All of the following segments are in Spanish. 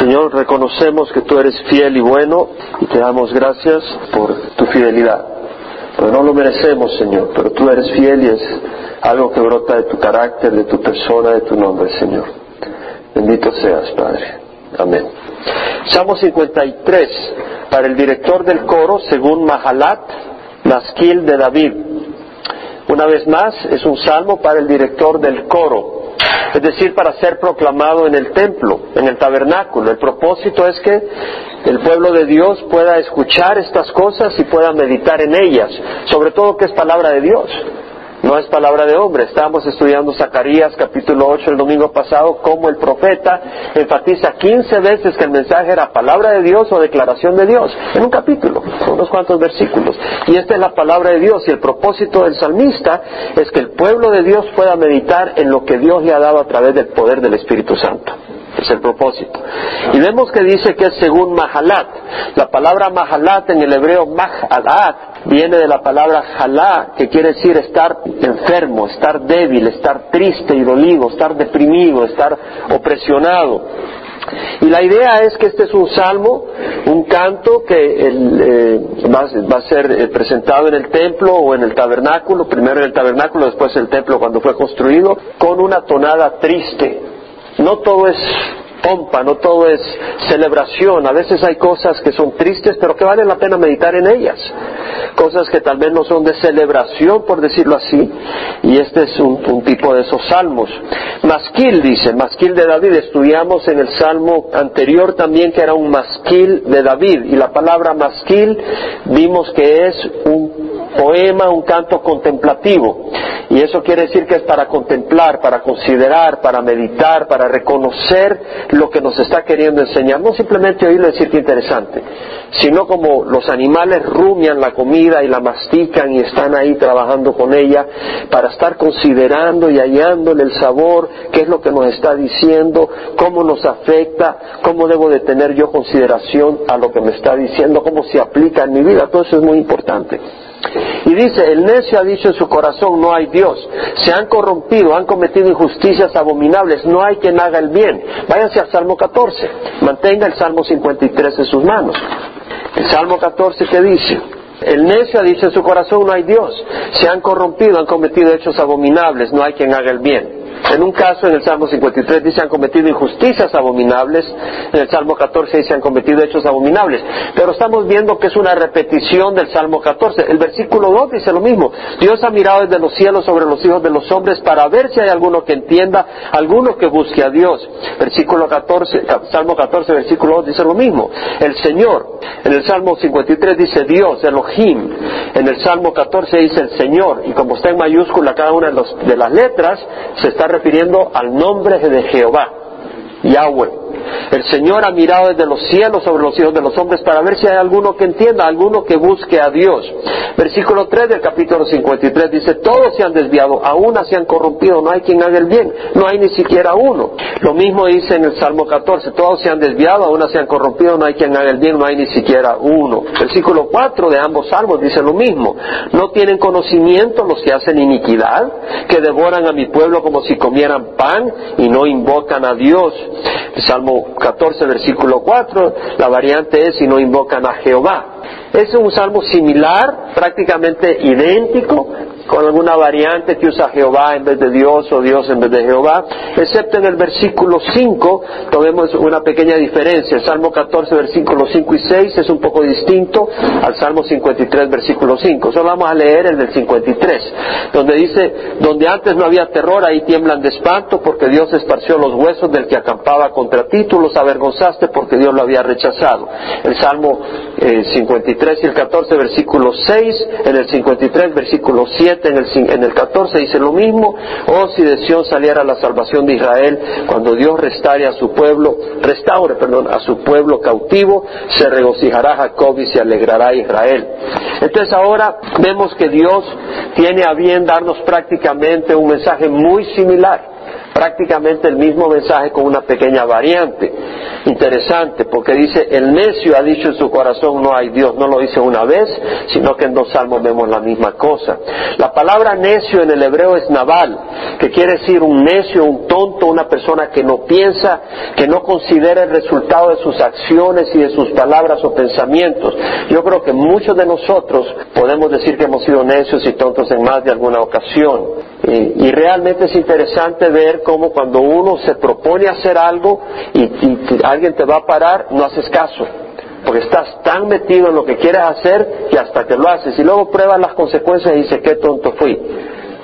Señor, reconocemos que tú eres fiel y bueno y te damos gracias por tu fidelidad. Pero no lo merecemos, Señor, pero tú eres fiel y es algo que brota de tu carácter, de tu persona, de tu nombre, Señor. Bendito seas, Padre. Amén. Salmo 53, para el director del coro, según Mahalat, Masquil de David. Una vez más, es un salmo para el director del coro, es decir, para ser proclamado en el templo, en el tabernáculo. El propósito es que el pueblo de Dios pueda escuchar estas cosas y pueda meditar en ellas, sobre todo que es palabra de Dios no es palabra de hombre. Estábamos estudiando Zacarías capítulo 8 el domingo pasado, como el profeta enfatiza 15 veces que el mensaje era palabra de Dios o declaración de Dios, en un capítulo, unos cuantos versículos. Y esta es la palabra de Dios y el propósito del salmista es que el pueblo de Dios pueda meditar en lo que Dios le ha dado a través del poder del Espíritu Santo es el propósito. Y vemos que dice que es según Mahalat. La palabra Mahalat en el hebreo Mahalat viene de la palabra Jalá, que quiere decir estar enfermo, estar débil, estar triste y dolido, estar deprimido, estar opresionado. Y la idea es que este es un salmo, un canto que eh, va, a ser eh, presentado en el templo o en el tabernáculo, primero en el tabernáculo, después en el templo cuando fue construido, con una tonada triste, no todo es pompa, no todo es celebración. A veces hay cosas que son tristes, pero que vale la pena meditar en ellas. Cosas que tal vez no son de celebración, por decirlo así. Y este es un, tipo de esos salmos. Masquil dice, masquil de David. Estudiamos en el salmo anterior también que era un masquil de David. Y la palabra masquil vimos que es un poema, un canto contemplativo. Y eso quiere decir que es para contemplar, para considerar, para meditar, para reconocer lo que nos está queriendo enseñar. No simplemente oírlo decir que interesante, sino como los animales rumian la comida y la mastican y están ahí trabajando con ella para estar considerando y hallándole el sabor, qué es lo que nos está diciendo, cómo nos afecta, cómo debo de tener yo consideración a lo que me está diciendo, cómo se aplica en mi vida. Todo eso es muy importante. Y dice, el necio ha dicho en su corazón, no hay Dios. Se han corrompido, han cometido injusticias abominables, no hay quien haga el bien. Váyanse al Salmo 14, mantenga el Salmo 53 en sus manos. El Salmo 14 que dice, el necio ha dicho en su corazón, no hay Dios. Se han corrompido, han cometido hechos abominables, no hay quien haga el bien. En un caso, en el Salmo 53 dice han cometido injusticias abominables, en el Salmo 14 dice han cometido hechos abominables. Pero estamos viendo que es una repetición del Salmo 14. El versículo 2 dice lo mismo. Dios ha mirado desde los cielos sobre los hijos de los hombres para ver si hay alguno que entienda, alguno que busque a Dios. Versículo 14, Salmo 14, versículo 2 dice lo mismo. El Señor. En el Salmo 53 dice Dios, Elohim. En el Salmo 14 dice el Señor. Y como está en mayúscula cada una de las letras, se está refiriendo al nombre de Jehová, Yahweh. El Señor ha mirado desde los cielos sobre los hijos de los hombres para ver si hay alguno que entienda, alguno que busque a Dios. Versículo 3 del capítulo 53 dice, todos se han desviado, aún se han corrompido, no hay quien haga el bien, no hay ni siquiera uno. Lo mismo dice en el Salmo 14, todos se han desviado, aún se han corrompido, no hay quien haga el bien, no hay ni siquiera uno. Versículo 4 de ambos salmos dice lo mismo, no tienen conocimiento los que hacen iniquidad, que devoran a mi pueblo como si comieran pan y no invocan a Dios. Salmo 14, versículo 4, la variante es si no invocan a Jehová. Es un salmo similar, prácticamente idéntico, con alguna variante que usa Jehová en vez de Dios o Dios en vez de Jehová, excepto en el versículo 5, tomemos una pequeña diferencia. El Salmo 14, versículos 5 y 6 es un poco distinto al Salmo 53, versículo 5. Solo vamos a leer el del 53, donde dice, donde antes no había terror, ahí tiemblan de espanto, porque Dios esparció los huesos del que acampaba contra ti, tú los avergonzaste porque Dios lo había rechazado. El Salmo 53 eh, y el 14, versículo 6, en el 53, versículo 7, en el, en el 14 dice lo mismo, oh si de Sion saliera la salvación de Israel, cuando Dios restaure a su pueblo, restaure, perdón, a su pueblo cautivo, se regocijará Jacob y se alegrará Israel. Entonces ahora vemos que Dios tiene a bien darnos prácticamente un mensaje muy similar prácticamente el mismo mensaje con una pequeña variante. Interesante, porque dice, el necio ha dicho en su corazón no hay Dios, no lo dice una vez, sino que en dos salmos vemos la misma cosa. La palabra necio en el hebreo es naval, que quiere decir un necio, un tonto, una persona que no piensa, que no considera el resultado de sus acciones y de sus palabras o pensamientos. Yo creo que muchos de nosotros podemos decir que hemos sido necios y tontos en más de alguna ocasión. Y, realmente es interesante ver cómo cuando uno se propone hacer algo y, alguien te va a parar, no haces caso porque estás tan metido en lo que quieres hacer que hasta que lo haces y luego pruebas las consecuencias y dices qué tonto fui.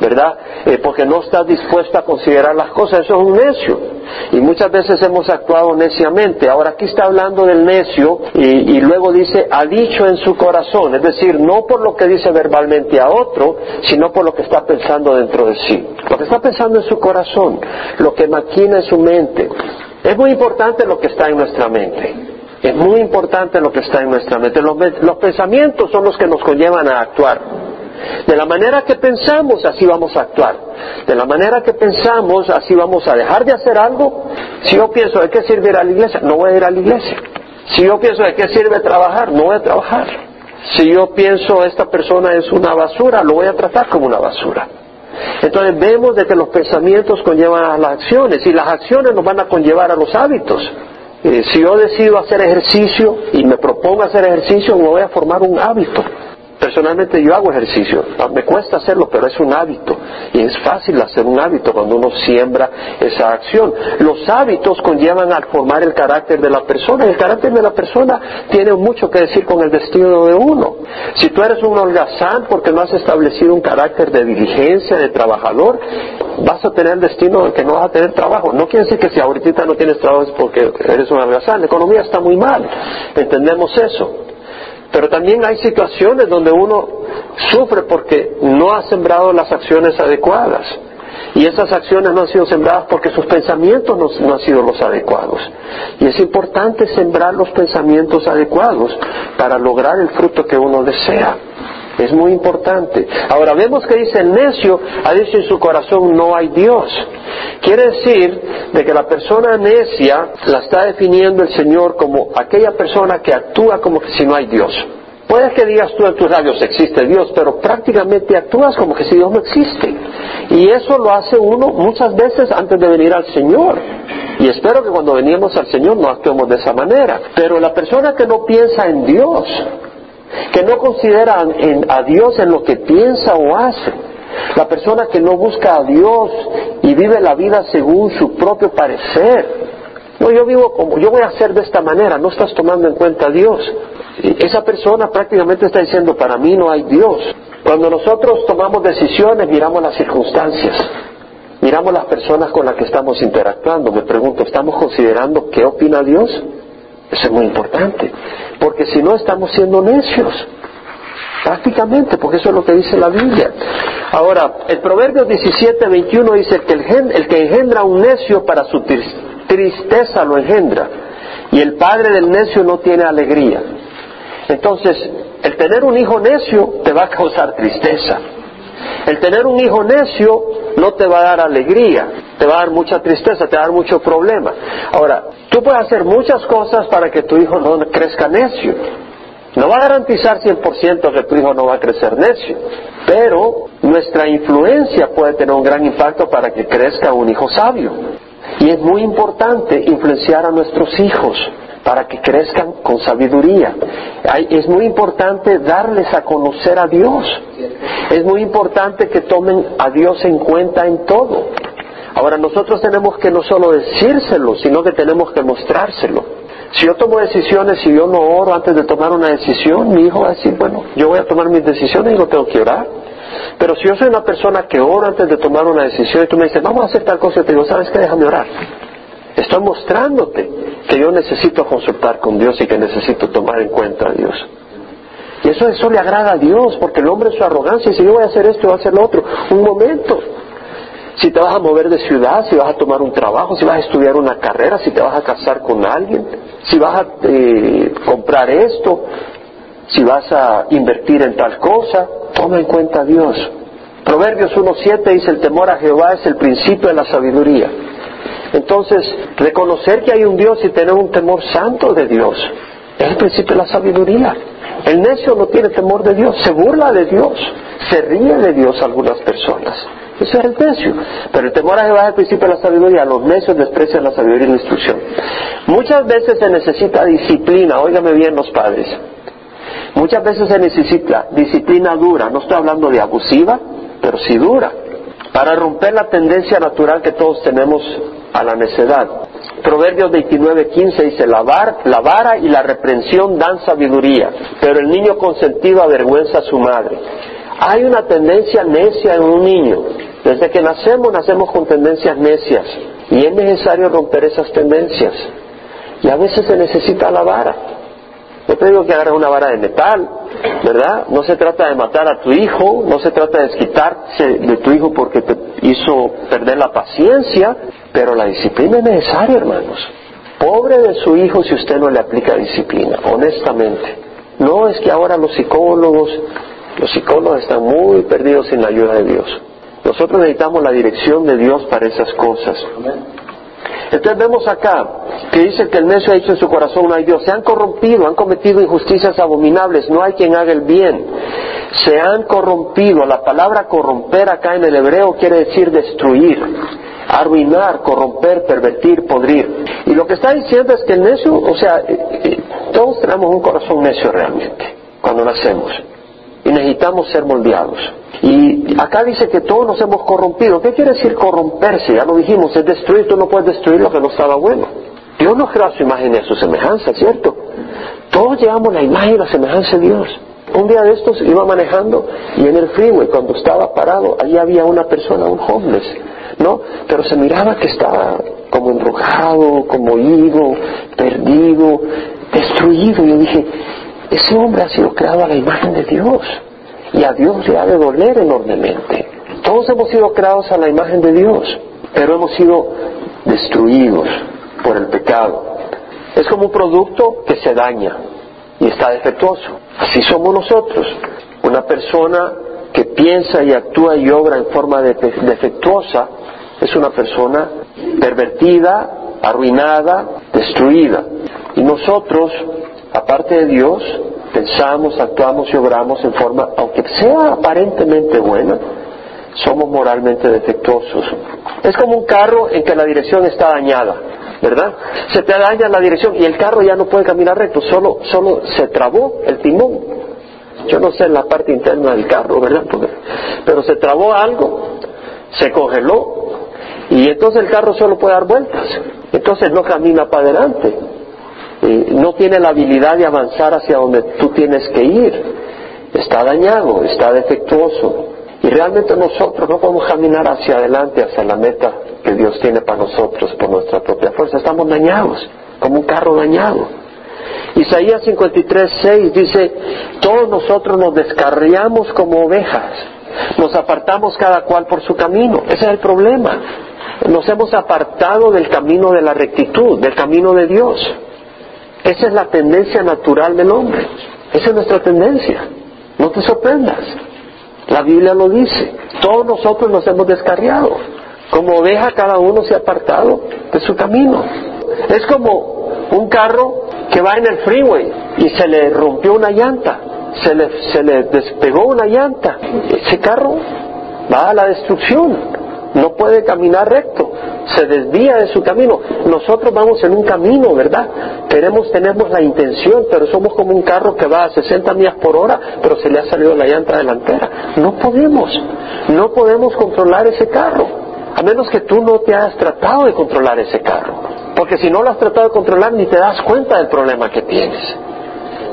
¿Verdad? Eh, porque no estás dispuesto a considerar las cosas, eso es un necio. Y muchas veces hemos actuado neciamente. Ahora aquí está hablando del necio y, luego dice, ha dicho en su corazón, es decir, no por lo que dice verbalmente a otro, sino por lo que está pensando dentro de sí. Lo que está pensando en su corazón, lo que maquina en su mente. Es muy importante lo que está en nuestra mente. Es muy importante lo que está en nuestra mente. Los pensamientos son los que nos conllevan a actuar. De la manera que pensamos, así vamos a actuar. De la manera que pensamos, así vamos a dejar de hacer algo. Si yo pienso, ¿de qué sirve ir a la iglesia? No voy a ir a la iglesia. Si yo pienso, ¿de qué sirve trabajar? No voy a trabajar. Si yo pienso, esta persona es una basura, lo voy a tratar como una basura. Entonces vemos de que los pensamientos conllevan a las acciones y las acciones nos van a conllevar a los hábitos. Eh, si yo decido hacer ejercicio y me propongo hacer ejercicio, me voy a formar un hábito. Personalmente yo hago ejercicio, ah, me cuesta hacerlo, pero es un hábito y es fácil hacer un hábito cuando uno siembra esa acción. Los hábitos conllevan a formar el carácter de la persona el carácter de la persona tiene mucho que decir con el destino de uno. Si tú eres un holgazán porque no has establecido un carácter de diligencia, de trabajador, vas a tener el destino de que no vas a tener trabajo. No quiere decir que si ahorita no tienes trabajo es porque eres un holgazán, la economía está muy mal, entendemos eso. Pero también hay situaciones donde uno sufre porque no ha sembrado las acciones adecuadas. Y esas acciones no han sido sembradas porque sus pensamientos no, han sido los adecuados. Y es importante sembrar los pensamientos adecuados para lograr el fruto que uno desea. Es muy importante. Ahora vemos que dice el necio ha dicho en su corazón no hay Dios. Quiere decir de que la persona necia la está definiendo el Señor como aquella persona que actúa como que si no hay Dios. Puedes que digas tú en tus labios existe Dios, pero prácticamente actúas como que si Dios no existe. Y eso lo hace uno muchas veces antes de venir al Señor. Y espero que cuando venimos al Señor no actuemos de esa manera. Pero la persona que no piensa en Dios, que no considera a Dios en lo que piensa o hace, la persona que no busca a Dios y vive la vida según su propio parecer. No, yo vivo como, yo voy a hacer de esta manera, no estás tomando en cuenta a Dios. Esa persona prácticamente está diciendo, para mí no hay Dios. Cuando nosotros tomamos decisiones, miramos las circunstancias, miramos las personas con las que estamos interactuando. Me pregunto, ¿estamos considerando qué opina Dios? Eso es muy importante, porque si no estamos siendo necios, prácticamente, porque eso es lo que dice la Biblia. Ahora, el Proverbio 17, 21 dice que el, el que engendra un necio para su tristeza lo engendra, y el padre del necio no tiene alegría. Entonces, el tener un hijo necio te va a causar tristeza. El tener un hijo necio no te va a dar alegría, te va a dar mucha tristeza, te va a dar mucho problema. Ahora, tú puedes hacer muchas cosas para que tu hijo no crezca necio. No va a garantizar 100% que tu hijo no va a crecer necio, pero nuestra influencia puede tener un gran impacto para que crezca un hijo sabio. Y es muy importante influenciar a nuestros hijos para que crezcan con sabiduría. Es muy importante darles a conocer a Dios. Es muy importante que tomen a Dios en cuenta en todo. Ahora nosotros tenemos que no solo decírselo, sino que tenemos que mostrárselo. Si yo tomo decisiones y yo no oro antes de tomar una decisión, mi hijo va a decir, bueno, yo voy a tomar mis decisiones y no tengo que orar. Pero si yo soy una persona que ora antes de tomar una decisión y tú me dices, vamos a hacer tal cosa, y te digo, ¿sabes qué? Déjame orar. Estoy mostrándote que yo necesito consultar con Dios y que necesito tomar en cuenta a Dios. Y eso, eso le agrada a Dios, porque el hombre es su arrogancia dice, yo voy a hacer esto, voy a hacer lo otro. Un momento. Si te vas a mover de ciudad, si vas a tomar un trabajo, si vas a estudiar una carrera, si te vas a casar con alguien, si vas a eh, comprar esto, si vas a invertir en tal cosa, toma en cuenta a Dios. Proverbios 1.7 dice, el temor a Jehová es el principio de la sabiduría. Entonces, reconocer que hay un Dios y tener un temor santo de Dios es el principio de la sabiduría. El necio no tiene temor de Dios, se burla de Dios, se ríe de Dios algunas personas. Eso es el necio. Pero el temor a Jehová es el principio de la sabiduría. Los necios desprecian la sabiduría y la instrucción. Muchas veces se necesita disciplina, óigame bien los padres. Muchas veces se necesita disciplina dura, no estoy hablando de abusiva, pero sí dura, para romper la tendencia natural que todos tenemos a la necedad. Proverbios 29:15 dice, la, la vara y la reprensión dan sabiduría, pero el niño consentido avergüenza a su madre. Hay una tendencia necia en un niño. Desde que nacemos, nacemos con tendencias necias. Y es necesario romper esas tendencias. Y a veces se necesita la vara. No te digo que agarres una vara de metal, ¿verdad? No se trata de matar a tu hijo, no se trata de desquitarse de tu hijo porque te hizo perder la paciencia, pero la disciplina es necesaria, hermanos. Pobre de su hijo si usted no le aplica disciplina, honestamente. No es que ahora los psicólogos, los psicólogos están muy perdidos sin la ayuda de Dios. Nosotros necesitamos la dirección de Dios para esas cosas. Entonces vemos acá que dice que el necio ha dicho en su corazón no hay Dios. Se han corrompido, han cometido injusticias abominables, no hay quien haga el bien. Se han corrompido. La palabra corromper acá en el hebreo quiere decir destruir, arruinar, corromper, pervertir, podrir. Y lo que está diciendo es que el necio, o sea, eh, eh, todos tenemos un corazón necio realmente cuando nacemos y necesitamos ser moldeados. Y acá dice que todos nos hemos corrompido. ¿Qué quiere decir corromperse? Ya lo dijimos, es destruir, tú no puedes destruir lo que no estaba bueno. Dios nos creó a su imagen y a su semejanza, ¿cierto? Todos llevamos la imagen y la semejanza de Dios. Un día de estos iba manejando y en el freeway, cuando estaba parado, allí había una persona, un homeless, ¿no? Pero se miraba que estaba como enrojado, como ido, perdido, destruido. Y yo dije, ese hombre ha sido creado a la imagen de Dios y a Dios le ha de doler enormemente. Todos hemos sido creados a la imagen de Dios, pero hemos sido destruidos por el pecado. Es como un producto que se daña y está defectuoso. Así somos nosotros. Una persona que piensa y actúa y obra en forma defectuosa es una persona pervertida, arruinada, destruida. Y nosotros aparte de Dios, pensamos, actuamos y obramos en forma, aunque sea aparentemente buena, somos moralmente defectuosos. Es como un carro en que la dirección está dañada, ¿verdad? Se te daña la dirección y el carro ya no puede caminar recto, solo, solo se trabó el timón. Yo no sé la parte interna del carro, ¿verdad? Pero se trabó algo, se congeló y entonces el carro solo puede dar vueltas. Entonces no camina para adelante no tiene la habilidad de avanzar hacia donde tú tienes que ir. Está dañado, está defectuoso. Y realmente nosotros no podemos caminar hacia adelante, hacia la meta que Dios tiene para nosotros por nuestra propia fuerza. Estamos dañados, como un carro dañado. Isaías 53, 6 dice, todos nosotros nos descarriamos como ovejas, nos apartamos cada cual por su camino. Ese es el problema. Nos hemos apartado del camino de la rectitud, del camino de Dios. Esa es la tendencia natural del hombre. Esa es nuestra tendencia. No te sorprendas. La Biblia lo dice. Todos nosotros nos hemos descarriado. Como oveja cada uno se ha apartado de su camino. Es como un carro que va en el freeway y se le rompió una llanta, se le, se le despegó una llanta. Ese carro va a la destrucción no puede caminar recto, se desvía de su camino. Nosotros vamos en un camino, ¿verdad? Queremos, tenemos la intención, pero somos como un carro que va a 60 millas por hora, pero se le ha salido la llanta delantera. No podemos, no podemos controlar ese carro, a menos que tú no te hayas tratado de controlar ese carro. Porque si no lo has tratado de controlar, ni te das cuenta del problema que tienes.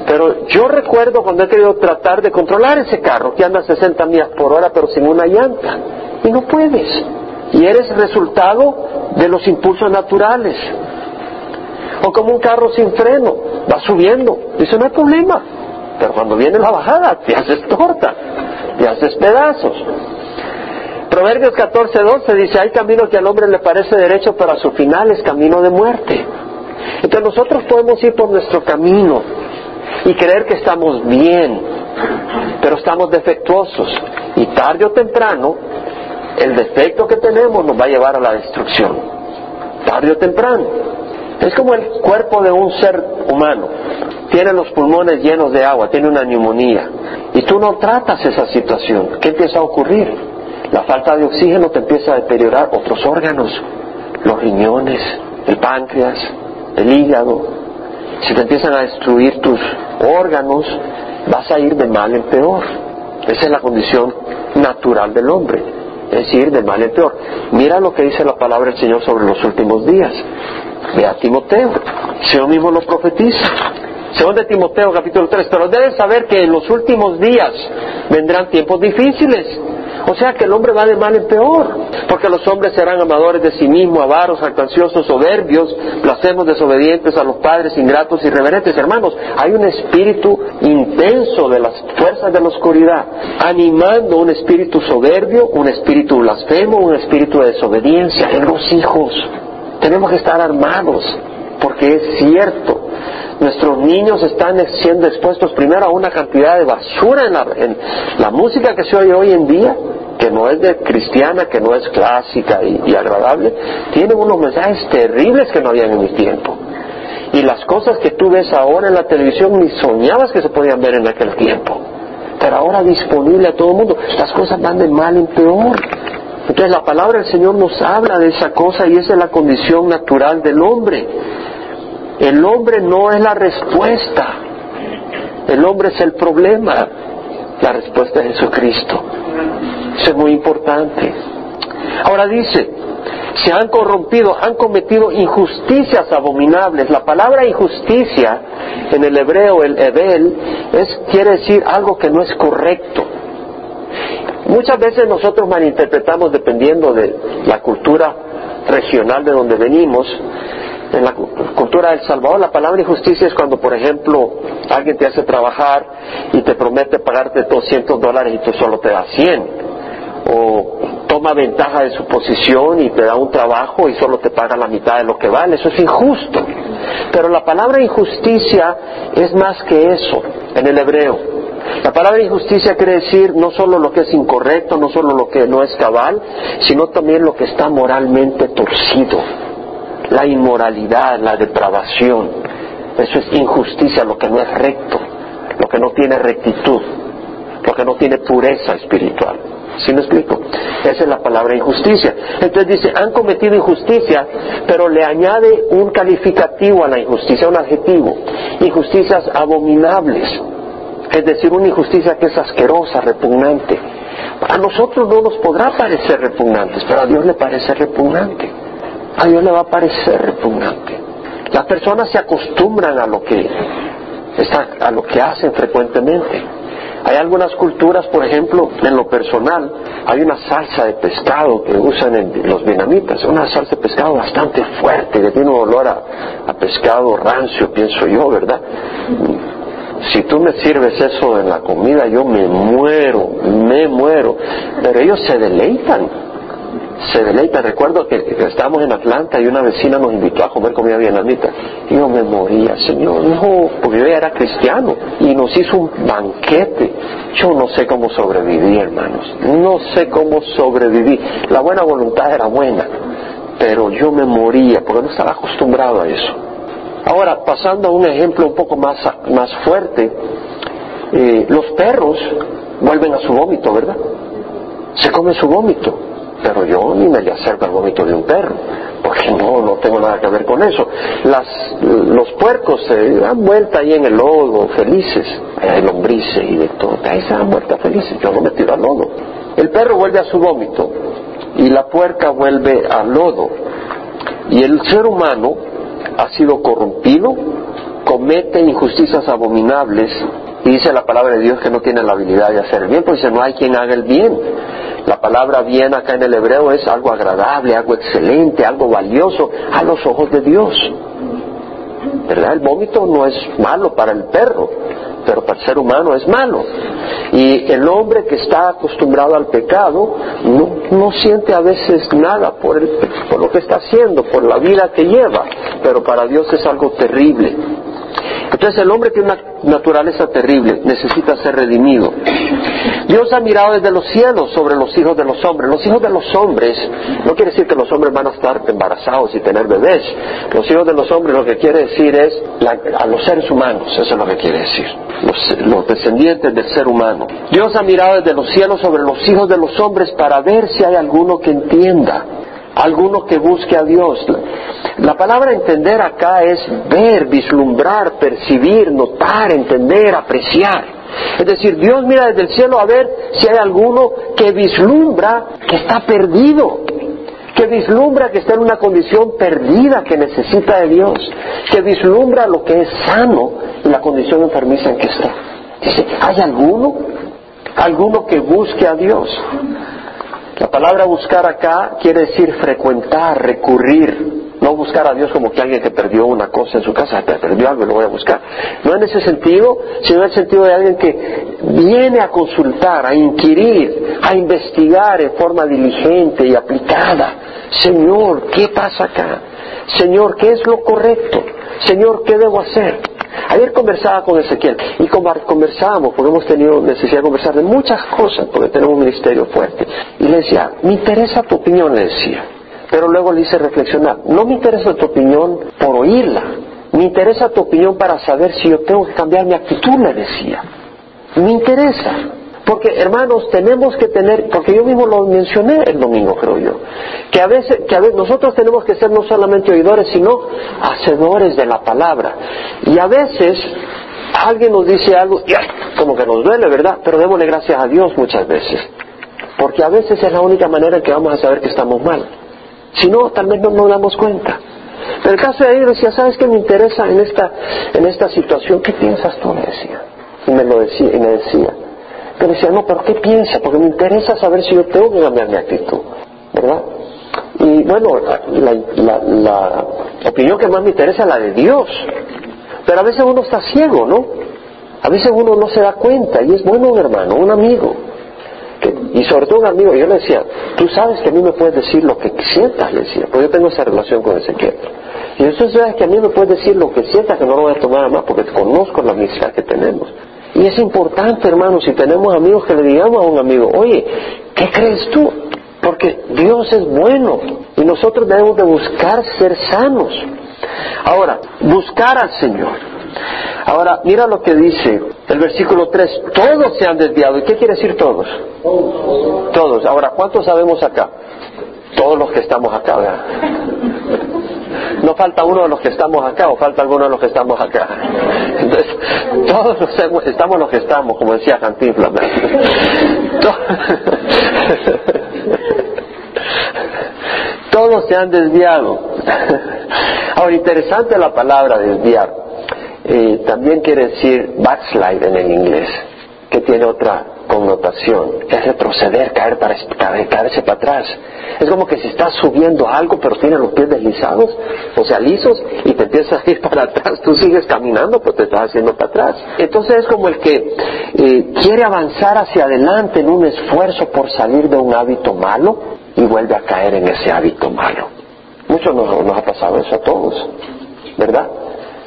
Pero yo recuerdo cuando he querido tratar de controlar ese carro que anda a 60 millas por hora pero sin una llanta y no puedes. Y eres resultado de los impulsos naturales. O como un carro sin freno, va subiendo, dice no hay problema. Pero cuando viene la bajada, te haces torta, te haces pedazos. Proverbios 14, 12 dice, hay camino que al hombre le parece derecho, pero a su final es camino de muerte. Entonces nosotros podemos ir por nuestro camino y creer que estamos bien, pero estamos defectuosos y tarde o temprano el defecto que tenemos nos va a llevar a la destrucción, tarde o temprano. Es como el cuerpo de un ser humano. Tiene los pulmones llenos de agua, tiene una neumonía. Y tú no tratas esa situación. ¿Qué empieza a ocurrir? La falta de oxígeno te empieza a deteriorar otros órganos, los riñones, el páncreas, el hígado. Si te empiezan a destruir tus órganos, vas a ir de mal en peor. Esa es la condición natural del hombre, es ir de mal en peor. Mira lo que dice la palabra del Señor sobre los últimos días. Ve a Timoteo, Señor mismo lo profetiza. Según de Timoteo capítulo 3, pero debes saber que en los últimos días vendrán tiempos difíciles o sea que el hombre va de mal en peor, porque los hombres serán amadores de sí mismos, avaros, jactanciosos, soberbios, blasfemos, desobedientes a los padres, ingratos, irreverentes. Hermanos, hay un espíritu intenso de las fuerzas de la oscuridad, animando un espíritu soberbio, un espíritu blasfemo, un espíritu de desobediencia en los hijos. Tenemos que estar armados, porque es cierto nuestros niños están siendo expuestos primero a una cantidad de basura en la, música que se oye hoy en día, que no es de cristiana, que no es clásica y, agradable, tienen unos mensajes terribles que no habían en mi tiempo. Y las cosas que tú ves ahora en la televisión ni soñabas que se podían ver en aquel tiempo. Pero ahora disponible a todo el mundo, las cosas van de mal en peor. Entonces la palabra del Señor nos habla de esa cosa y esa es la condición natural del hombre. El hombre no es la respuesta, el hombre es el problema. La respuesta es Jesucristo. Eso es muy importante. Ahora dice, se han corrompido, han cometido injusticias abominables. La palabra injusticia en el hebreo, el ebel, es, quiere decir algo que no es correcto. Muchas veces nosotros malinterpretamos dependiendo de la cultura regional de donde venimos, en la cultura del Salvador, la palabra injusticia es cuando, por ejemplo, alguien te hace trabajar y te promete pagarte 200 dólares y tú solo te das 100. O toma ventaja de su posición y te da un trabajo y solo te paga la mitad de lo que vale. Eso es injusto. Pero la palabra injusticia es más que eso en el hebreo. La palabra injusticia quiere decir no solo lo que es incorrecto, no solo lo que no es cabal, sino también lo que está moralmente torcido la inmoralidad, la depravación. Eso es injusticia, lo que no es recto, lo que no tiene rectitud, lo que no tiene pureza espiritual. ¿Sí me explico? Esa es la palabra injusticia. Entonces dice, han cometido injusticia, pero le añade un calificativo a la injusticia, un adjetivo. Injusticias abominables. Es decir, una injusticia que es asquerosa, repugnante. A nosotros no nos podrá parecer repugnantes, pero a Dios le parece repugnante a Dios le va a parecer repugnante. Las personas se acostumbran a lo que a lo que hacen frecuentemente. Hay algunas culturas, por ejemplo, en lo personal, hay una salsa de pescado que usan en los vietnamitas, una salsa de pescado bastante fuerte, que tiene un olor a, a pescado rancio, pienso yo, ¿verdad? Si tú me sirves eso en la comida, yo me muero, me muero. Pero ellos se deleitan se deleita. Recuerdo que, estábamos en Atlanta y una vecina nos invitó a comer comida vietnamita. Yo me moría, Señor, no, porque yo era cristiano y nos hizo un banquete. Yo no sé cómo sobreviví, hermanos. No sé cómo sobreviví. La buena voluntad era buena, pero yo me moría porque no estaba acostumbrado a eso. Ahora, pasando a un ejemplo un poco más, más fuerte, eh, los perros vuelven a su vómito, ¿verdad? Se comen su vómito pero yo ni me le acerco al vómito de un perro, porque no, no tengo nada que ver con eso. Las, los puercos se dan vuelta ahí en el lodo, felices, hay lombrices y de todo, ahí se dan vuelta felices, yo no me tiro al lodo. El perro vuelve a su vómito y la puerca vuelve al lodo. Y el ser humano ha sido corrompido, comete injusticias abominables, y dice la palabra de Dios que no tiene la habilidad de hacer el bien, porque no hay quien haga el bien. La palabra bien acá en el hebreo es algo agradable, algo excelente, algo valioso a los ojos de Dios. ¿Verdad? El vómito no es malo para el perro, pero para el ser humano es malo. Y el hombre que está acostumbrado al pecado no, no siente a veces nada por, el, por lo que está haciendo, por la vida que lleva, pero para Dios es algo terrible. Entonces el hombre tiene una naturaleza terrible, necesita ser redimido. Dios ha mirado desde los cielos sobre los hijos de los hombres. Los hijos de los hombres no quiere decir que los hombres van a estar embarazados y tener bebés. Los hijos de los hombres lo que quiere decir es a los seres humanos, eso es lo que quiere decir. Los, los descendientes del ser humano. Dios ha mirado desde los cielos sobre los hijos de los hombres para ver si hay alguno que entienda alguno que busque a Dios. La palabra entender acá es ver, vislumbrar, percibir, notar, entender, apreciar. Es decir, Dios mira desde el cielo a ver si hay alguno que vislumbra que está perdido, que vislumbra que está en una condición perdida, que necesita de Dios, que vislumbra lo que es sano y la condición enfermiza en que está. Dice, ¿hay alguno? ¿Alguno que busque a Dios? La palabra buscar acá quiere decir frecuentar, recurrir, no buscar a Dios como que alguien que perdió una cosa en su casa, perdió algo y lo voy a buscar. No en ese sentido, sino en el sentido de alguien que viene a consultar, a inquirir, a investigar en forma diligente y aplicada. Señor, ¿qué pasa acá? Señor, ¿qué es lo correcto? Señor, ¿qué debo hacer? Ayer conversaba con Ezequiel y conversábamos, porque hemos tenido necesidad de conversar de muchas cosas, porque tenemos un ministerio fuerte. Y le decía, me interesa tu opinión, le decía. Pero luego le hice reflexionar, no me interesa tu opinión por oírla, me interesa tu opinión para saber si yo tengo que cambiar mi actitud, le decía. Me interesa. Porque, hermanos, tenemos que tener, porque yo mismo lo mencioné el domingo, creo yo, que a veces, que a veces nosotros tenemos que ser no solamente oidores, sino hacedores de la palabra. Y a veces alguien nos dice algo, y como que nos duele, ¿verdad? Pero démosle gracias a Dios muchas veces. Porque a veces es la única manera en que vamos a saber que estamos mal. Si no, tal vez no nos damos cuenta. Pero el caso de él decía, ¿sabes qué me interesa en esta, en esta situación? ¿Qué piensas tú? Me decía. Y me lo decía, y me decía. Decía, no, pero ¿qué piensa? Porque me interesa saber si yo tengo que cambiar mi actitud, ¿verdad? Y bueno, la, opinión que más me interesa es la de Dios. Pero a veces uno está ciego, ¿no? A veces uno no se da cuenta y es bueno un hermano, un amigo. y sobre todo un amigo, yo le decía, tú sabes que a mí me puedes decir lo que sientas, le decía, porque yo tengo esa relación con Ezequiel. Y tú sabes que a mí me puedes decir lo que sientas, que no lo voy a tomar más, porque conozco la amistad que tenemos. Y es importante, hermano, si tenemos amigos que le digamos a un amigo, oye, ¿qué crees tú? Porque Dios es bueno y nosotros debemos de buscar ser sanos. Ahora, buscar al Señor. Ahora, mira lo que dice el versículo 3, todos se han desviado. ¿Y qué quiere decir todos? Todos. Ahora, ¿cuántos sabemos acá? Todos los que estamos acá. No falta uno de los que estamos acá o falta alguno de los que estamos acá. Entonces, todos estamos los que estamos, como decía Cantinflas. Todos se han desviado. Ahora, interesante la palabra desviar. Eh, también quiere decir backslide en el inglés, que tiene otra connotación, es retroceder, caer para caerse para atrás. Es como que si estás subiendo algo pero tienes los pies deslizados, o sea, lisos, y te empiezas a ir para atrás, tú sigues caminando pero te estás haciendo para atrás. Entonces es como el que eh, quiere avanzar hacia adelante en un esfuerzo por salir de un hábito malo y vuelve a caer en ese hábito malo. Muchos nos, nos ha pasado eso a todos, ¿verdad?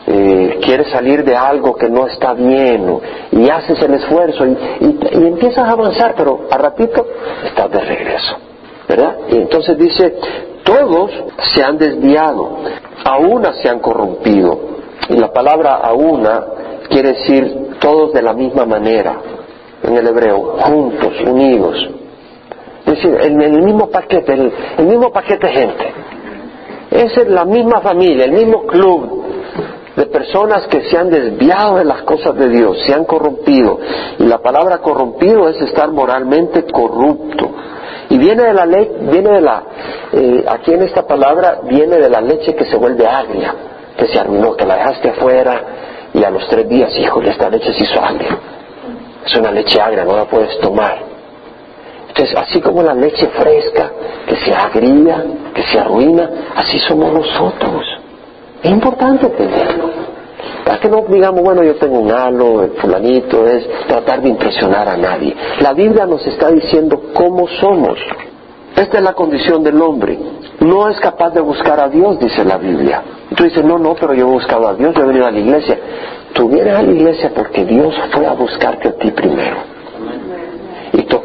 Eh, quieres salir de algo que no está bien y haces el esfuerzo y, empiezas a avanzar, pero a ratito estás de regreso, ¿verdad? Y entonces dice, todos se han desviado, a una se han corrompido. Y la palabra a una quiere decir todos de la misma manera, en el hebreo, juntos, unidos. Es decir, en el mismo paquete, el, el mismo paquete de gente. Es la misma familia, el mismo club, de personas que se han desviado de las cosas de Dios, se han corrompido. Y la palabra corrompido es estar moralmente corrupto. Y viene de la ley, viene de la, eh, aquí en esta palabra viene de la leche que se vuelve agria, que se arruinó, que la dejaste afuera y a los tres días, híjole, esta leche se hizo agria. Es una leche agria, no la puedes tomar. Entonces, así como la leche fresca, que se agria, que se arruina, así somos nosotros. Es importante entenderlo. Para que no digamos, bueno, yo tengo un halo, el fulanito, es tratar de impresionar a nadie. La Biblia nos está diciendo cómo somos. Esta es la condición del hombre. no es capaz de buscar a Dios, dice la Biblia. tú dices, no, no, pero yo he buscado a Dios, yo he venido a la iglesia. Tú vienes a la iglesia porque Dios fue a buscarte a ti primero.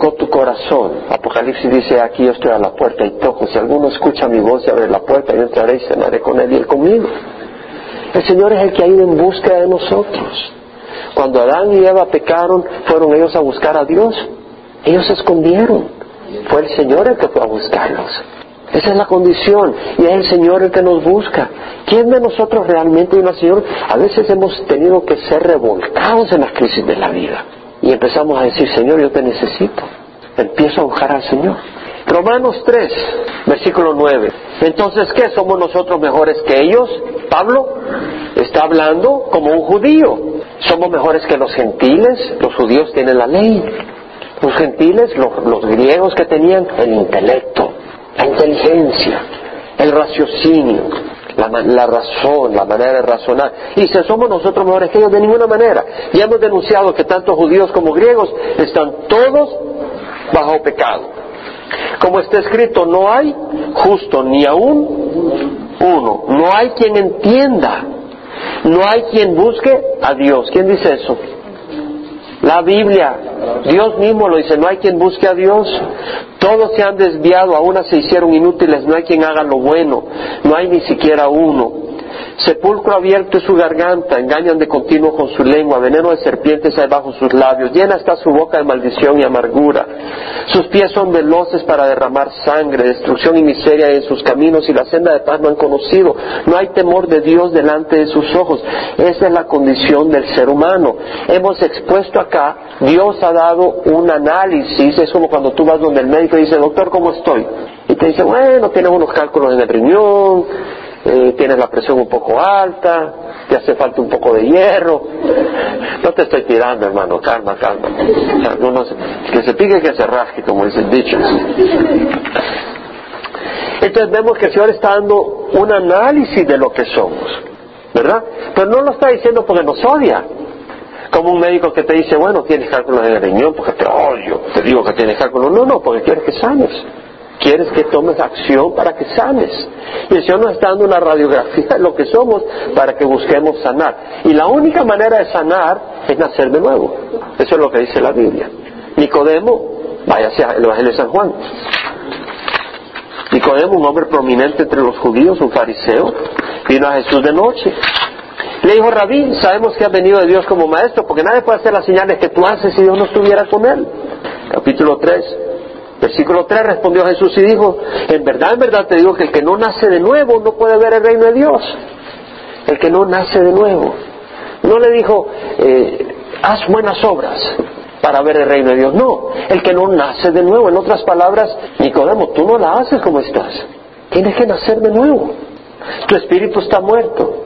Tocó tu corazón. Apocalipsis dice, aquí yo estoy a la puerta y toco. Si alguno escucha mi voz y abre la puerta, yo entraré y cenaré con él y él conmigo. El Señor es el que ha ido en busca de nosotros. Cuando Adán y Eva pecaron, fueron ellos a buscar a Dios. Ellos se escondieron. Fue el Señor el que fue a buscarlos. Esa es la condición y es el Señor el que nos busca. ¿Quién de nosotros realmente una Señor? A veces hemos tenido que ser revolcados en las crisis de la vida y empezamos a decir, Señor, yo te necesito. Empiezo a buscar al Señor. Romanos 3, versículo 9. Entonces, ¿qué? ¿Somos nosotros mejores que ellos? Pablo está hablando como un judío. ¿Somos mejores que los gentiles? Los judíos tienen la ley. Los gentiles, los, los griegos que tenían el intelecto, la inteligencia, el raciocinio, la, razón, la manera de razonar. Y si somos nosotros mejores que ellos, de ninguna manera. Ya hemos denunciado que tanto judíos como griegos están todos bajo pecado. Como está escrito, no hay justo ni aún uno. No hay quien entienda. No hay quien busque a Dios. ¿Quién dice eso? La Biblia, Dios mismo lo dice, no hay quien busque a Dios. Todos se han desviado, aún se hicieron inútiles, no hay quien haga lo bueno, no hay ni siquiera uno. Sepulcro abierto es su garganta, engañan de continuo con su lengua, veneno de serpientes hay bajo sus labios, llena está su boca de maldición y amargura. Sus pies son veloces para derramar sangre, destrucción y miseria en sus caminos y la senda de paz no han conocido. No hay temor de Dios delante de sus ojos. Esa es la condición del ser humano. Hemos expuesto acá, Dios ha dado un análisis, es como cuando tú vas donde el médico y dice, doctor, ¿cómo estoy? Y te dice, bueno, tienes unos cálculos en el riñón, eh, tienes la presión un poco alta, te hace falta un poco de hierro. No te estoy tirando, hermano, calma, calma. que se pique, que se rasque, como dice el dicho. Entonces vemos que el Señor está dando un análisis de lo que somos, ¿verdad? Pero no lo está diciendo porque nos odia. Como un médico que te dice, bueno, tienes cálculos en el riñón porque te odio, te digo que tienes cálculos. No, no, porque quieres que sanes quieres que tomes acción para que sanes. Y el Señor nos está dando una radiografía de lo que somos para que busquemos sanar. Y la única manera de sanar es nacer de nuevo. Eso es lo que dice la Biblia. Nicodemo, vaya hacia el Evangelio de San Juan. Nicodemo, un hombre prominente entre los judíos, un fariseo, vino a Jesús de noche. Le dijo, Rabí, sabemos que has venido de Dios como maestro, porque nadie puede hacer las señales que tú haces si Dios no estuviera con él. Capítulo 3. Versículo 3 respondió Jesús y dijo, en verdad, en verdad te digo que el que no nace de nuevo no puede ver el reino de Dios. El que no nace de nuevo. No le dijo, eh, haz buenas obras para ver el reino de Dios. No, el que no nace de nuevo. En otras palabras, Nicodemo, tú no la haces como estás. Tienes que nacer de nuevo. Tu espíritu está muerto.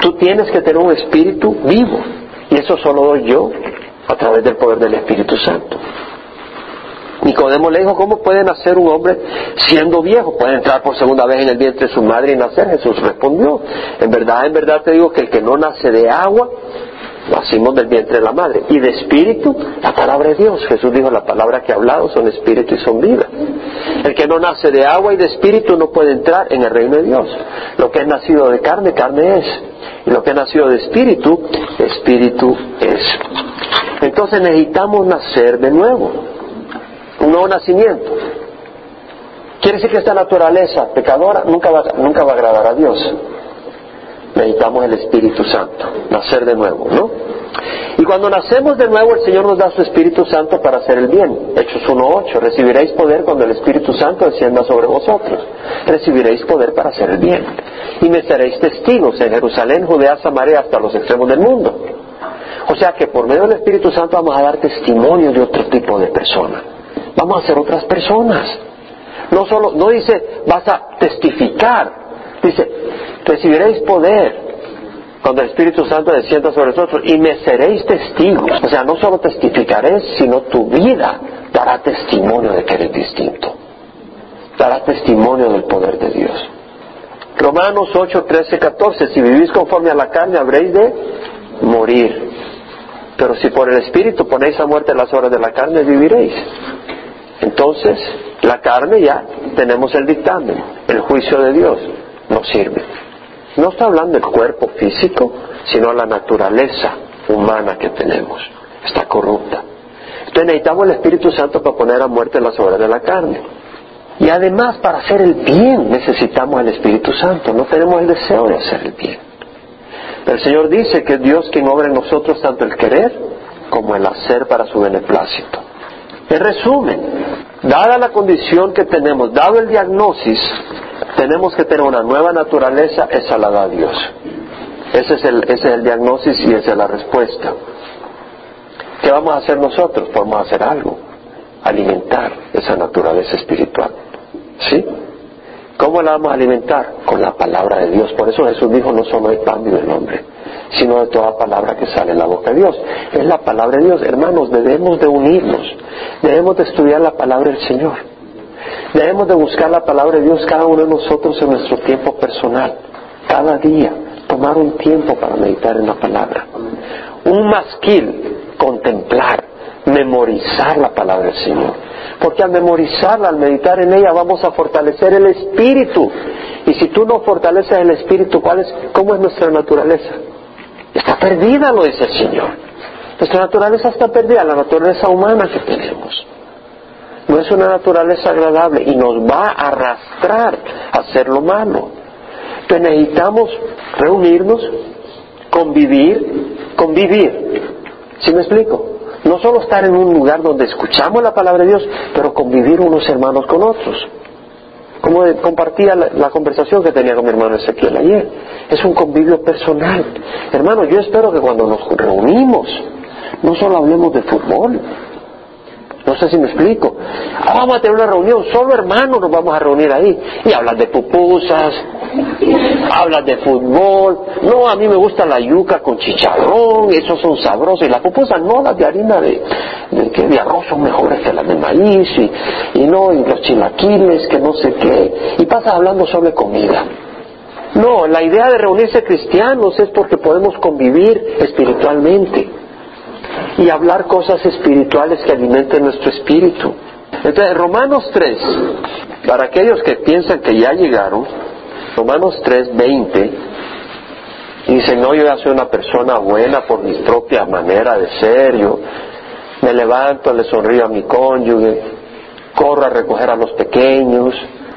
Tú tienes que tener un espíritu vivo. Y eso solo doy yo a través del poder del Espíritu Santo. Nicodemo le dijo, ¿cómo puede nacer un hombre siendo viejo? Puede entrar por segunda vez en el vientre de su madre y nacer. Jesús respondió, en verdad, en verdad te digo que el que no nace de agua, nacimos del vientre de la madre. Y de espíritu, la palabra de Dios. Jesús dijo, la palabra que ha hablado son espíritu y son vida. El que no nace de agua y de espíritu no puede entrar en el reino de Dios. Lo que es nacido de carne, carne es. Y lo que es nacido de espíritu, espíritu es. Entonces necesitamos nacer de nuevo nuevo nacimiento. Quiere decir que esta naturaleza pecadora nunca va, nunca va a agradar a Dios. Necesitamos el Espíritu Santo, nacer de nuevo, ¿no? Y cuando nacemos de nuevo, el Señor nos da su Espíritu Santo para hacer el bien. Hechos 1.8, recibiréis poder cuando el Espíritu Santo descienda sobre vosotros. Recibiréis poder para hacer el bien. Y me seréis testigos en Jerusalén, Judea, Samaria, hasta los extremos del mundo. O sea que por medio del Espíritu Santo vamos a dar testimonio de otro tipo de personas vamos a ser otras personas. No solo, no dice vas a testificar, dice recibiréis poder cuando el Espíritu Santo descienda sobre nosotros y me seréis testigos. O sea, no solo testificaré, sino tu vida dará testimonio de que eres distinto. Dará testimonio del poder de Dios. Romanos 8, 13, 14. Si vivís conforme a la carne, habréis de morir. Pero si por el Espíritu ponéis a muerte las horas de la carne, viviréis. Entonces, La carne ya tenemos el dictamen, el juicio de Dios no sirve. No está hablando del cuerpo físico, sino la naturaleza humana que tenemos. Está corrupta. Entonces necesitamos el Espíritu Santo para poner a muerte las obras de la carne. Y además para hacer el bien necesitamos el Espíritu Santo. No tenemos el deseo de hacer el bien. El Señor dice que Dios quien obra en nosotros tanto el querer como el hacer para su beneplácito. En resumen, dada la condición que tenemos, dado el diagnosis, tenemos que tener una nueva naturaleza, esa la da Dios. Ese es el, ese es el diagnóstico y esa es la respuesta. ¿Qué vamos a hacer nosotros? Vamos a hacer algo, alimentar esa naturaleza espiritual. ¿Sí? ¿Cómo la vamos a alimentar? Con la palabra de Dios. Por eso Jesús dijo, no solo de pan del hombre, sino de toda palabra que sale en la boca de Dios. Es la palabra de Dios. Hermanos, debemos de unirnos, debemos de estudiar la palabra del Señor. Debemos de buscar la palabra de Dios cada uno de nosotros en nuestro tiempo personal, cada día, tomar un tiempo para meditar en la palabra. Un masquil, contemplar, memorizar la palabra del Señor. Porque al memorizarla, al meditar en ella, vamos a fortalecer el espíritu. Y si tú no fortaleces el espíritu, ¿cuál es, ¿cómo es nuestra naturaleza? Está perdida, lo dice el Señor. Nuestra naturaleza está perdida, la naturaleza humana que tenemos. No es una naturaleza agradable y nos va a arrastrar a hacer lo malo. Entonces necesitamos reunirnos, convivir, convivir. ¿Sí me explico? No solo estar en un lugar donde escuchamos la palabra de Dios, pero convivir unos hermanos con otros. Como compartía la, conversación que tenía con mi hermano Ezequiel ayer. Es un convivio personal. Hermano, yo espero que cuando nos reunimos, no solo hablemos de fútbol, no sé si me explico. Ah, vamos a tener una reunión, solo hermanos nos vamos a reunir ahí. Y hablan de pupusas, hablan de fútbol. No, a mí me gusta la yuca con chicharrón, esos son sabrosos. Y las pupusas no, las de harina de, que de arroz son mejores que las de maíz. Y, y no, y los chilaquiles, que no sé qué. Y pasa hablando sobre comida. No, la idea de reunirse cristianos es porque podemos convivir espiritualmente y hablar cosas espirituales que alimenten nuestro espíritu. Entonces, Romanos 3, para aquellos que piensan que ya llegaron, Romanos 3, 20, dice, no, yo ya soy una persona buena por mi propia manera de ser, yo me levanto, le sonrío a mi cónyuge, corro a recoger a los pequeños,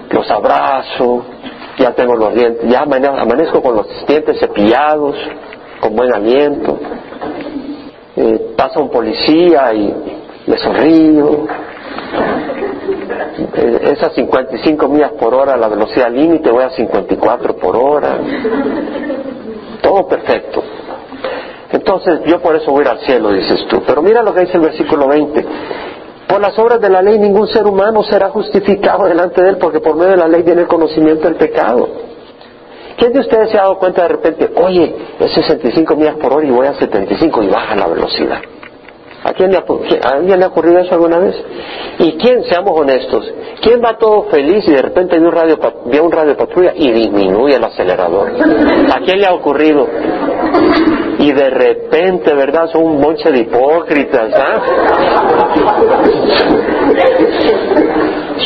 los abrazo, ya tengo los dientes, ya amanezco con los dientes cepillados, con buen aliento, eh, pasa un policía y le sonrío. Eh, esas 55 millas por hora, la velocidad límite, voy a 54 por hora. Todo perfecto. Entonces, yo por eso voy al cielo, dices tú. Pero mira lo que dice el versículo 20. Por las obras de la ley ningún ser humano será justificado delante de él, porque por medio de la ley viene el conocimiento del pecado. ¿Quién de ustedes se ha dado cuenta de repente, oye, es 65 millas por hora y voy a 75 y baja la velocidad? ¿A quién le, ¿A alguien le ha ocurrido eso alguna vez? ¿Y quién, seamos honestos, quién va todo feliz y de repente ve un radio, ve un radio patrulla y disminuye el acelerador? ¿A quién le ha ocurrido? Y de repente, ¿verdad? Son un monche de hipócritas, ¿ah?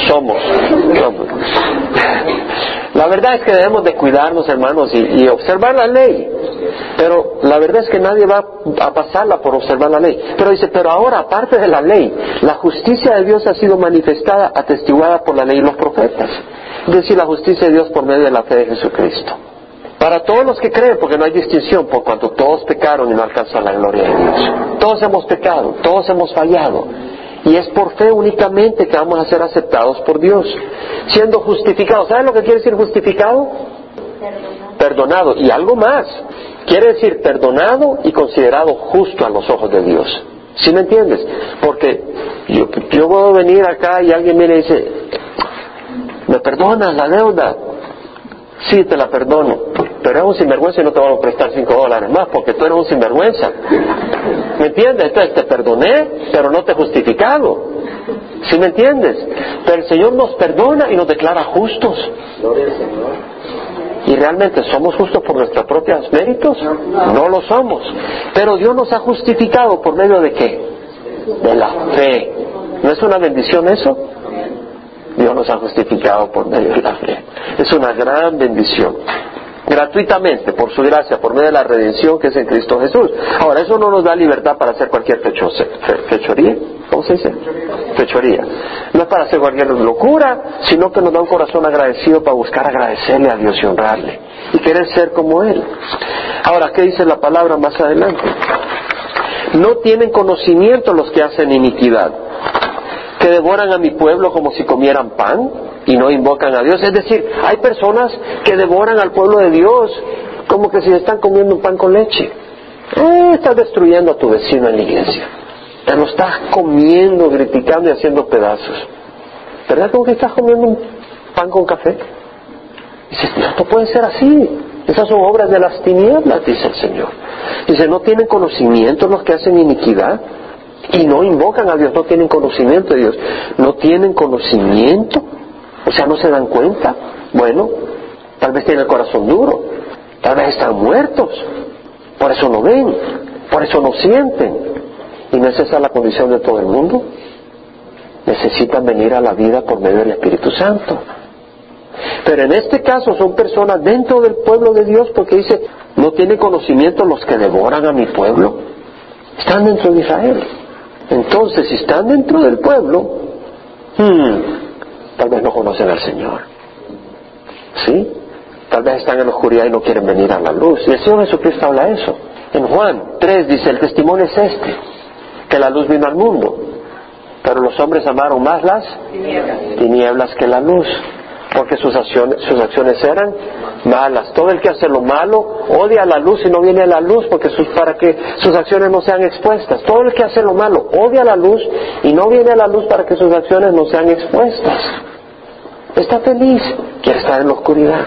Somos. La verdad es que debemos de cuidarnos, hermanos, y, observar la ley. Pero la verdad es que nadie va a pasarla por observar la ley. Pero dice, pero ahora, aparte de la ley, la justicia de Dios ha sido manifestada, atestiguada por la ley y los profetas. Es decir, la justicia de Dios por medio de la fe de Jesucristo. Para todos los que creen, porque no hay distinción, por cuanto todos pecaron y no alcanzan la gloria de Dios. Todos hemos pecado, todos hemos fallado. Y es por fe únicamente que vamos a ser aceptados por Dios, siendo justificados. ¿Saben lo que quiere decir justificado? Perdonado. Y algo más. Quiere decir perdonado y considerado justo a los ojos de Dios. ¿Sí me entiendes? Porque yo, yo puedo venir acá y alguien viene y dice, ¿me perdonas la deuda? Sí, te la perdono, pero eres un sinvergüenza y no te vamos a prestar cinco dólares más porque tú eres un sinvergüenza. ¿Me entiendes? Entonces te perdoné, pero no te he justificado. ¿Sí me entiendes? Pero el Señor nos perdona y nos declara justos. ¿Y realmente somos justos por nuestros propios méritos? No lo somos. Pero Dios nos ha justificado por medio de qué? De la fe. ¿No es una bendición eso? Dios nos ha justificado por medio de la fe. Es una gran bendición. Gratuitamente, por su gracia, por medio de la redención que es en Cristo Jesús. Ahora, eso no nos da libertad para hacer cualquier fechoría. ¿Cómo se dice? Fechoría. No es para hacer cualquier locura, sino que nos da un corazón agradecido para buscar agradecerle a Dios y honrarle. Y querer ser como Él. Ahora, ¿qué dice la palabra más adelante? No tienen conocimiento los que hacen iniquidad que devoran a mi pueblo como si comieran pan y no invocan a Dios. Es decir, hay personas que devoran al pueblo de Dios como que si están comiendo un pan con leche. Eh, estás destruyendo a tu vecino en la iglesia. Te lo estás comiendo, criticando y haciendo pedazos. ¿Verdad como que estás comiendo un pan con café? Dices, no puede ser así. Esas son obras de las tinieblas, dice el Señor. Dice, ¿no tienen conocimiento los que hacen iniquidad? Y no invocan a Dios, no tienen conocimiento de Dios, no tienen conocimiento, o sea, no se dan cuenta. Bueno, tal vez tienen el corazón duro, tal vez están muertos, por eso no ven, por eso no sienten. ¿Y no es esa la condición de todo el mundo? Necesitan venir a la vida por medio del Espíritu Santo. Pero en este caso son personas dentro del pueblo de Dios porque dice, no tienen conocimiento los que devoran a mi pueblo. Están dentro de Israel. Entonces, si están dentro del pueblo, hmm, tal vez no conocen al Señor. ¿Sí? Tal vez están en la oscuridad y no quieren venir a la luz. Y el Señor Jesucristo habla eso. En Juan 3 dice, el testimonio es este, que la luz vino al mundo, pero los hombres amaron más las tinieblas que la luz porque sus acciones, sus acciones eran malas. Todo el que hace lo malo odia la luz y no viene a la luz porque sus, para que sus acciones no sean expuestas. Todo el que hace lo malo odia la luz y no viene a la luz para que sus acciones no sean expuestas. Está feliz, quiere estar en la oscuridad.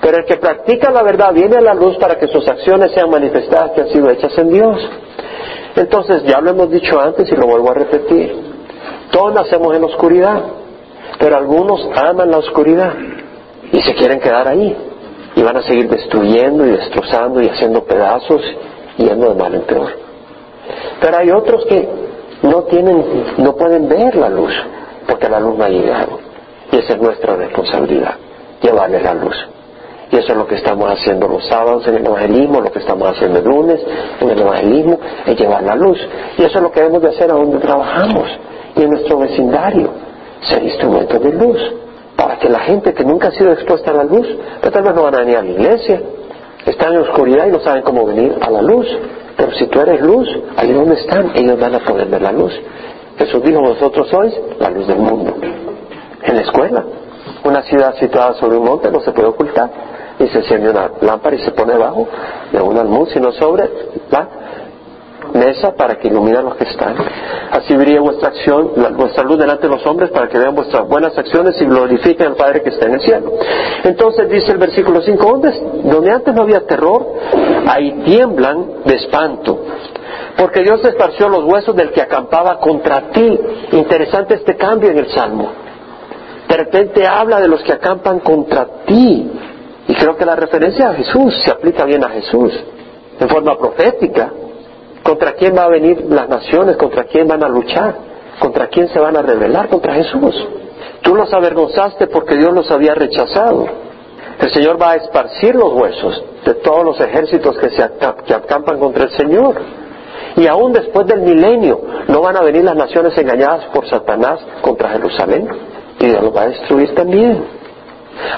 Pero el que practica la verdad viene a la luz para que sus acciones sean manifestadas que han sido hechas en Dios. Entonces, ya lo hemos dicho antes y lo vuelvo a repetir. Todos nacemos en la oscuridad. Pero algunos aman la oscuridad y se quieren quedar ahí. Y van a seguir destruyendo y destrozando y haciendo pedazos y yendo de mal en peor. Pero hay otros que no tienen, no pueden ver la luz, porque la luz no ha llegado. Y esa es nuestra responsabilidad, llevarles la luz. Y eso es lo que estamos haciendo los sábados en el evangelismo, lo que estamos haciendo el lunes en el evangelismo, es llevar la luz. Y eso es lo que debemos de hacer a donde trabajamos y en nuestro vecindario ser instrumentos de luz, para que la gente que nunca ha sido expuesta a la luz, pero tal vez no van a venir a la iglesia, están en oscuridad y no saben cómo venir a la luz, pero si tú eres luz, ahí donde están, ellos van a poder ver la luz. Jesús dijo, vosotros sois la luz del mundo. En la escuela, una ciudad situada sobre un monte no se puede ocultar. Y se enciende una lámpara y se pone debajo de un almud, sino sobre la mesa para que ilumine los que están. Así brilla vuestra acción, vuestra luz delante de los hombres para que vean vuestras buenas acciones y glorifiquen al Padre que está en el cielo. Entonces dice el versículo 5, donde, donde antes no había terror, ahí tiemblan de espanto. Porque Dios esparció los huesos del que acampaba contra ti. Interesante este cambio en el Salmo. De repente habla de los que acampan contra ti. Y creo que la referencia a Jesús se aplica bien a Jesús, en forma profética. ¿Contra quién va a venir las naciones? ¿Contra quién van a luchar? ¿Contra quién se van a rebelar? Contra Jesús. Tú los avergonzaste porque Dios los había rechazado. El Señor va a esparcir los huesos de todos los ejércitos que, se acampan contra el Señor. Y aún después del milenio no van a venir las naciones engañadas por Satanás contra Jerusalén. Y Dios los va a destruir también.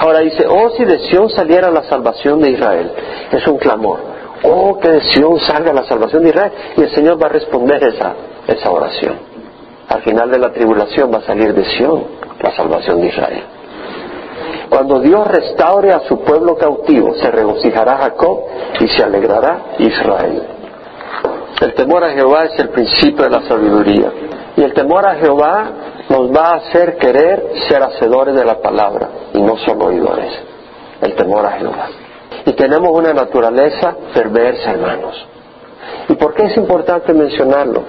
Ahora dice, oh si de Sion saliera la salvación de Israel. Es un clamor oh, que de Sion salga la salvación de Israel. Y el Señor va a responder esa, esa oración. Al final de la tribulación va a salir de Sion la salvación de Israel. Cuando Dios restaure a su pueblo cautivo, se regocijará Jacob y se alegrará Israel. El temor a Jehová es el principio de la sabiduría. Y el temor a Jehová nos va a hacer querer ser hacedores de la palabra y no solo oidores. El temor a Jehová. Y tenemos una naturaleza perversa, hermanos. ¿Y por qué es importante mencionarlo?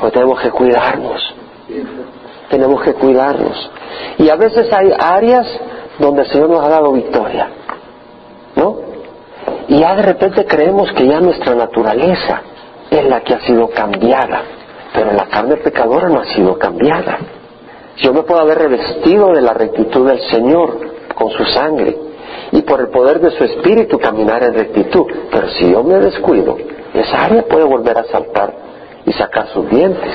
Porque tenemos que cuidarnos. Tenemos que cuidarnos. Y a veces hay áreas donde el Señor nos ha dado victoria. ¿No? Y ya de repente creemos que ya nuestra naturaleza es la que ha sido cambiada. Pero la carne pecadora no ha sido cambiada. Yo me puedo haber revestido de la rectitud del Señor con su sangre y por el poder de su espíritu caminar en rectitud. Pero si yo me descuido, esa área puede volver a saltar y sacar sus dientes.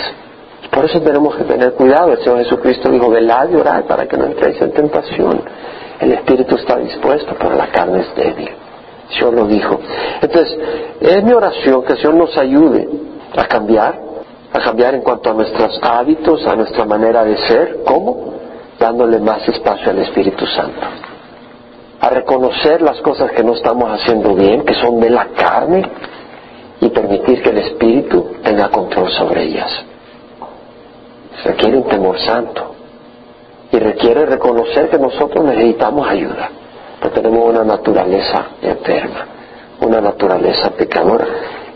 Por eso tenemos que tener cuidado. El Señor Jesucristo dijo, velad y orad para que no entréis en tentación. El espíritu está dispuesto, pero la carne es débil. El lo dijo. Entonces, es mi oración que el Señor nos ayude a cambiar, a cambiar en cuanto a nuestros hábitos, a nuestra manera de ser. ¿Cómo? Dándole más espacio al Espíritu Santo. A reconocer las cosas que no estamos haciendo bien, que son de la carne, y permitir que el Espíritu tenga control sobre ellas. Requiere un temor santo y requiere reconocer que nosotros necesitamos ayuda, porque tenemos una naturaleza enferma, una naturaleza pecadora.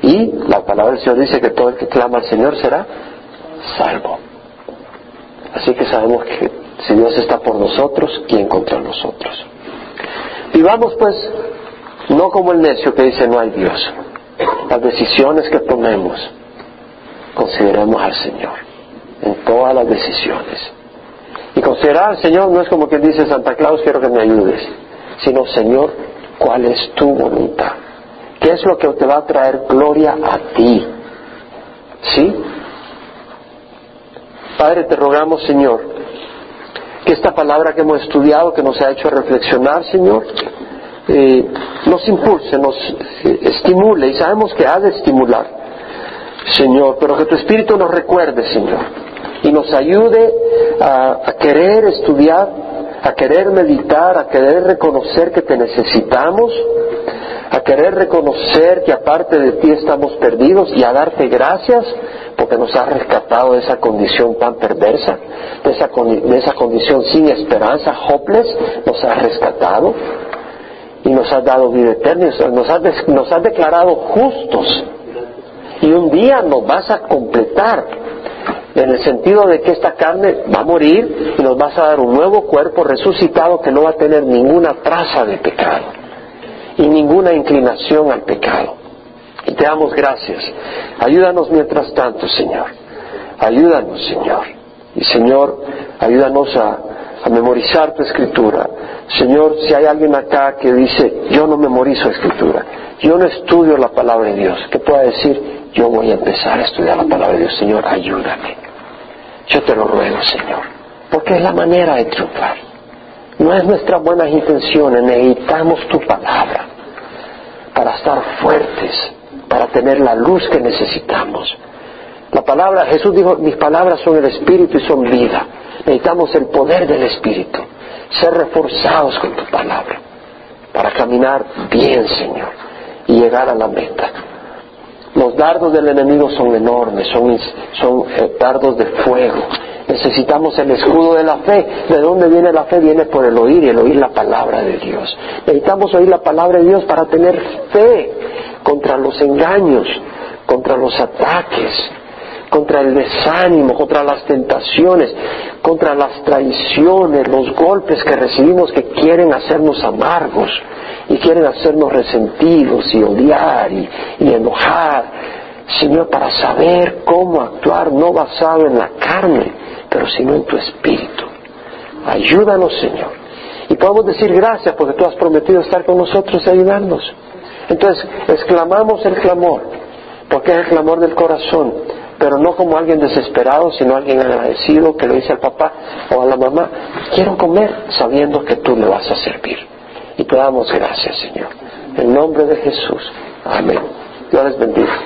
Y la palabra del Señor dice que todo el que clama al Señor será salvo. Así que sabemos que si Dios está por nosotros, ¿quién contra nosotros? Vivamos pues no como el necio que dice no hay Dios. Las decisiones que tomemos, consideremos al Señor en todas las decisiones. Y considerar al Señor no es como quien dice Santa Claus, quiero que me ayudes, sino Señor, ¿cuál es tu voluntad? ¿Qué es lo que te va a traer gloria a ti? ¿Sí? Padre, te rogamos, Señor, esta palabra que hemos estudiado, que nos ha hecho reflexionar, Señor, eh, nos impulse, nos eh, estimule, y sabemos que ha de estimular, Señor, pero que tu Espíritu nos recuerde, Señor, y nos ayude a, a querer estudiar, a querer meditar, a querer reconocer que te necesitamos, a querer reconocer que aparte de ti estamos perdidos y a darte gracias porque nos has rescatado de esa condición tan perversa, de esa, condición sin esperanza, hopeless, nos has rescatado y nos has dado vida eterna, nos has, nos has declarado justos. Y un día nos vas a completar en el sentido de que esta carne va a morir y nos vas a dar un nuevo cuerpo resucitado que no va a tener ninguna traza de pecado y ninguna inclinación al pecado. Y te damos gracias. Ayúdanos mientras tanto, Señor. Ayúdanos, Señor. Y Señor, ayúdanos a, memorizar tu escritura. Señor, si hay alguien acá que dice, yo no memorizo escritura, yo no estudio la palabra de Dios, que pueda decir, yo voy a empezar a estudiar la palabra de Dios, Señor, ayúdame. Yo te lo ruego, Señor, porque es la manera de triunfar. No es nuestras buenas intenciones, necesitamos tu palabra para estar fuertes, para tener la luz que necesitamos. La palabra, Jesús dijo, mis palabras son el Espíritu y son vida. Necesitamos el poder del Espíritu, ser reforzados con tu palabra, para caminar bien, Señor, y llegar a la meta. Los dardos del enemigo son enormes, son, son eh, dardos de fuego. Necesitamos el escudo de la fe. ¿De dónde viene la fe? Viene por el oír y el oír la palabra de Dios. Necesitamos oír la palabra de Dios para tener fe contra los engaños, contra los ataques, contra el desánimo, contra las tentaciones, contra las traiciones, los golpes que recibimos que quieren hacernos amargos y quieren hacernos resentidos y odiar y, y enojar. Señor, para saber cómo actuar, no basado en la carne, pero sino en tu espíritu. Ayúdanos, Señor. Y podemos decir gracias porque tú has prometido estar con nosotros y ayudarnos. Entonces, exclamamos el clamor, porque es el clamor del corazón, pero no como alguien desesperado, sino alguien agradecido que le dice al papá o a la mamá, quiero comer sabiendo que tú me vas a servir. Y te damos gracias, Señor. En nombre de Jesús. Amén. Dios les bendiga.